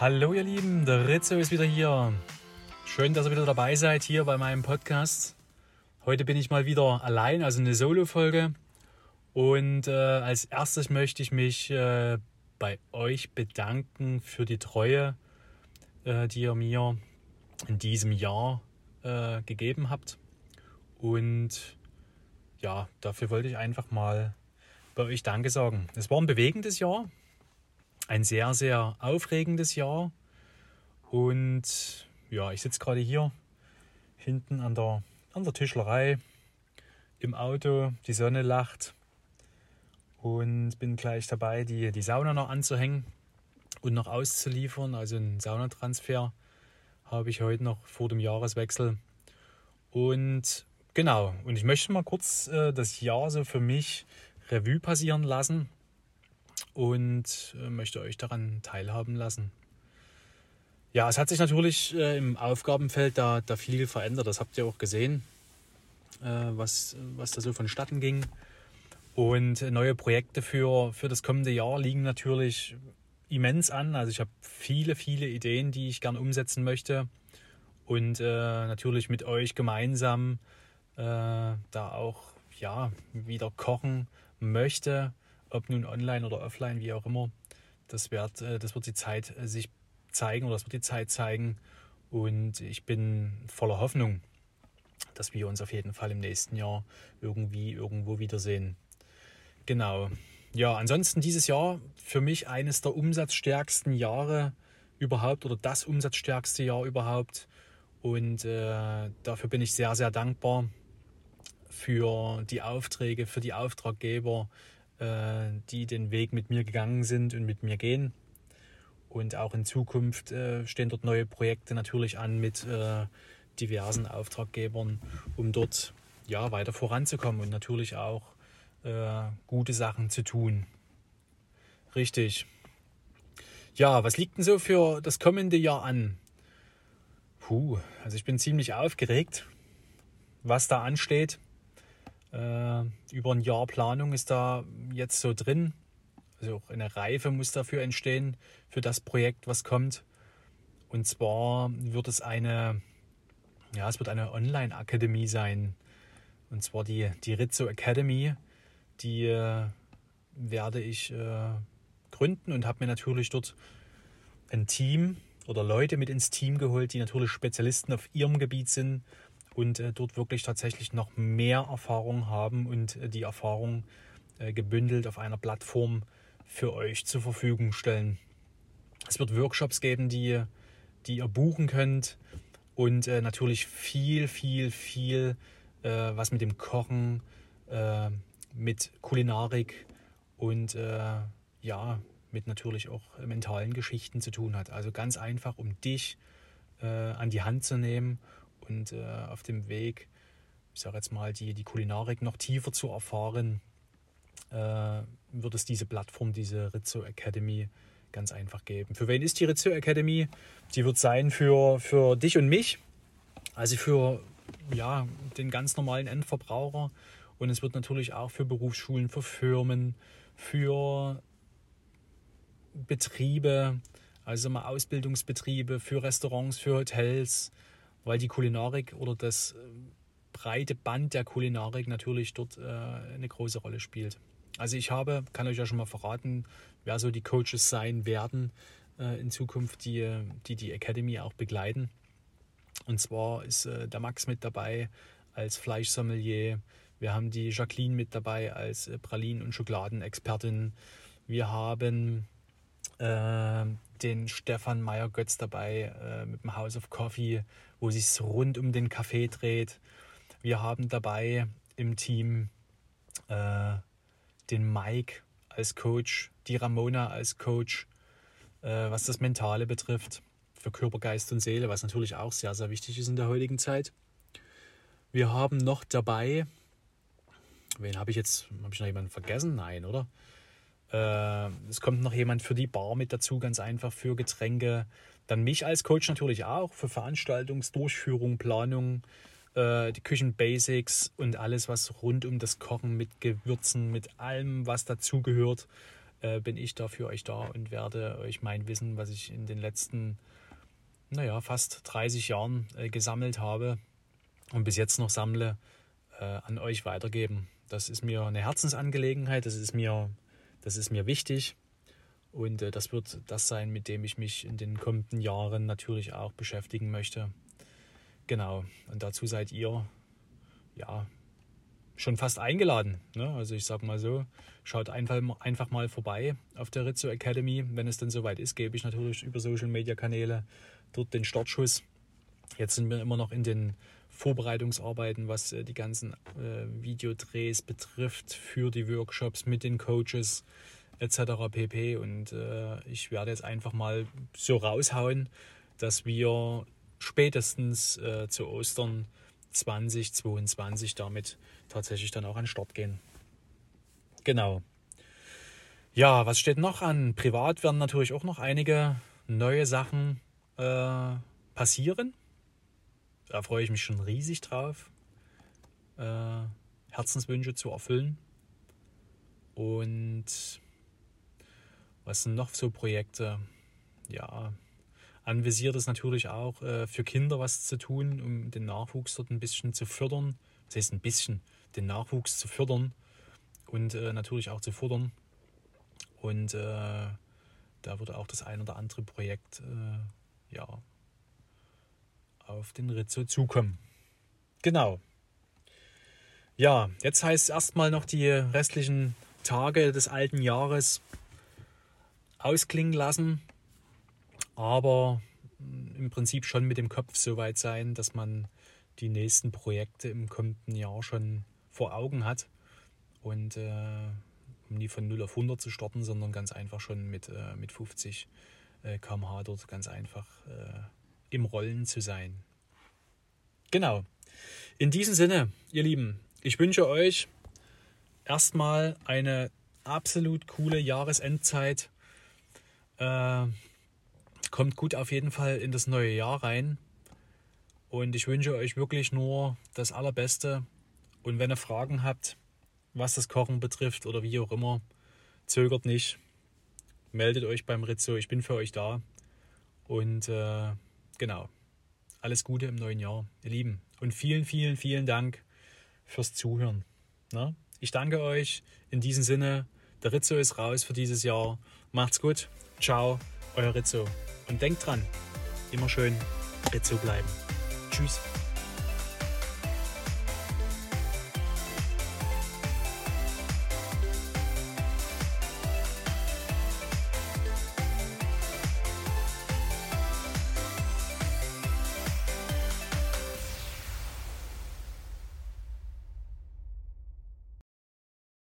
Hallo ihr Lieben, der Rizzo ist wieder hier. Schön, dass ihr wieder dabei seid hier bei meinem Podcast. Heute bin ich mal wieder allein, also eine Solo-Folge. Und äh, als erstes möchte ich mich äh, bei euch bedanken für die Treue, äh, die ihr mir in diesem Jahr äh, gegeben habt. Und ja, dafür wollte ich einfach mal bei euch Danke sagen. Es war ein bewegendes Jahr, ein sehr, sehr aufregendes Jahr. Und ja, ich sitze gerade hier hinten an der, an der Tischlerei im Auto. Die Sonne lacht und bin gleich dabei, die, die Sauna noch anzuhängen und noch auszuliefern. Also einen Saunatransfer habe ich heute noch vor dem Jahreswechsel. Und genau, und ich möchte mal kurz äh, das Jahr so für mich Revue passieren lassen und äh, möchte euch daran teilhaben lassen. Ja, es hat sich natürlich äh, im Aufgabenfeld da, da viel verändert. Das habt ihr auch gesehen, äh, was, was da so vonstatten ging. Und neue Projekte für, für das kommende Jahr liegen natürlich immens an. Also ich habe viele, viele Ideen, die ich gerne umsetzen möchte. Und äh, natürlich mit euch gemeinsam da auch ja, wieder kochen möchte ob nun online oder offline, wie auch immer. Das wird, äh, das wird die Zeit äh, sich zeigen oder das wird die Zeit zeigen. Und ich bin voller Hoffnung, dass wir uns auf jeden Fall im nächsten Jahr irgendwie irgendwo wiedersehen. Genau. Ja, ansonsten dieses Jahr für mich eines der umsatzstärksten Jahre überhaupt oder das umsatzstärkste Jahr überhaupt. Und äh, dafür bin ich sehr, sehr dankbar für die Aufträge, für die Auftraggeber, die den Weg mit mir gegangen sind und mit mir gehen. Und auch in Zukunft äh, stehen dort neue Projekte natürlich an mit äh, diversen Auftraggebern, um dort ja, weiter voranzukommen und natürlich auch äh, gute Sachen zu tun. Richtig. Ja, was liegt denn so für das kommende Jahr an? Puh, also ich bin ziemlich aufgeregt, was da ansteht. Äh, über ein Jahr Planung ist da jetzt so drin. Also auch eine Reife muss dafür entstehen, für das Projekt, was kommt. Und zwar wird es eine, ja, es wird eine Online-Akademie sein. Und zwar die, die Rizzo Academy. Die äh, werde ich äh, gründen und habe mir natürlich dort ein Team oder Leute mit ins Team geholt, die natürlich Spezialisten auf ihrem Gebiet sind und äh, dort wirklich tatsächlich noch mehr Erfahrung haben und äh, die Erfahrung äh, gebündelt auf einer Plattform für euch zur Verfügung stellen. Es wird Workshops geben, die, die ihr buchen könnt und äh, natürlich viel, viel, viel, äh, was mit dem Kochen, äh, mit Kulinarik und ja, mit natürlich auch mentalen Geschichten zu tun hat. Also ganz einfach, um dich an die Hand zu nehmen und äh, auf dem Weg, ich sage jetzt mal, die, die Kulinarik noch tiefer zu erfahren, äh, wird es diese Plattform, diese Rizzo Academy, ganz einfach geben. Für wen ist die Rizzo Academy? Die wird sein für, für dich und mich, also für ja, den ganz normalen Endverbraucher. Und es wird natürlich auch für Berufsschulen, für Firmen, für Betriebe, also mal Ausbildungsbetriebe, für Restaurants, für Hotels, weil die Kulinarik oder das äh, breite Band der Kulinarik natürlich dort äh, eine große Rolle spielt. Also ich habe, kann euch ja schon mal verraten, wer so die Coaches sein werden äh, in Zukunft, die, die die Academy auch begleiten. Und zwar ist der Max mit dabei als Fleischsommelier. Wir haben die Jacqueline mit dabei als Pralinen- und Schokoladenexpertin. Wir haben äh, den Stefan Meyer-Götz dabei äh, mit dem House of Coffee, wo sich rund um den Kaffee dreht. Wir haben dabei im Team äh, den Mike als Coach, die Ramona als Coach, äh, was das Mentale betrifft, für Körper, Geist und Seele, was natürlich auch sehr, sehr wichtig ist in der heutigen Zeit. Wir haben noch dabei, wen habe ich jetzt, habe ich noch jemanden vergessen? Nein, oder? Äh, es kommt noch jemand für die Bar mit dazu, ganz einfach für Getränke. Dann mich als Coach natürlich auch für Veranstaltungsdurchführung, Planung, äh, die Küchenbasics und alles, was rund um das Kochen mit Gewürzen, mit allem, was dazugehört, äh, bin ich da für euch da und werde euch mein Wissen, was ich in den letzten, naja, fast 30 Jahren äh, gesammelt habe und bis jetzt noch sammle, äh, an euch weitergeben. Das ist mir eine Herzensangelegenheit, das ist mir, das ist mir wichtig. Und äh, das wird das sein, mit dem ich mich in den kommenden Jahren natürlich auch beschäftigen möchte. Genau, und dazu seid ihr ja schon fast eingeladen. Ne? Also ich sage mal so, schaut einfach, einfach mal vorbei auf der Rizzo Academy. Wenn es dann soweit ist, gebe ich natürlich über Social Media Kanäle dort den Startschuss. Jetzt sind wir immer noch in den Vorbereitungsarbeiten, was äh, die ganzen äh, Videodrehs betrifft für die Workshops mit den Coaches etc. pp. Und äh, ich werde jetzt einfach mal so raushauen, dass wir spätestens zu Ostern 2022 damit tatsächlich dann auch an den Start gehen. Genau. Ja, was steht noch an? Privat werden natürlich auch noch einige neue Sachen äh, passieren. Da freue ich mich schon riesig drauf, äh, Herzenswünsche zu erfüllen. Und was sind noch so Projekte? Ja, anvisiert ist natürlich auch äh, für Kinder was zu tun, um den Nachwuchs dort ein bisschen zu fördern. Das heißt ein bisschen, den Nachwuchs zu fördern und äh, natürlich auch zu fordern. Und äh, da würde auch das ein oder andere Projekt äh, ja, auf den Rizzo zukommen. Genau. Ja, jetzt heißt es erstmal noch die restlichen Tage des alten Jahres ausklingen lassen, aber im Prinzip schon mit dem Kopf so weit sein, dass man die nächsten Projekte im kommenden Jahr schon vor Augen hat und äh, um nie von 0 auf 100 zu starten, sondern ganz einfach schon mit, äh, mit 50 äh, km/h dort ganz einfach äh, im Rollen zu sein. Genau. In diesem Sinne, ihr Lieben, ich wünsche euch erstmal eine absolut coole Jahresendzeit äh, kommt gut auf jeden Fall in das neue Jahr rein. Und ich wünsche euch wirklich nur das Allerbeste. Und wenn ihr Fragen habt, was das Kochen betrifft oder wie auch immer, zögert nicht. Meldet euch beim Rizzo, ich bin für euch da. Und äh, genau, alles Gute im neuen Jahr, ihr Lieben. Und vielen, vielen, vielen Dank fürs Zuhören. Na? Ich danke euch. In diesem Sinne, der Rizzo ist raus für dieses Jahr. Macht's gut. Ciao, euer Rizzo. Und denkt dran, immer schön Rizzo bleiben. Tschüss.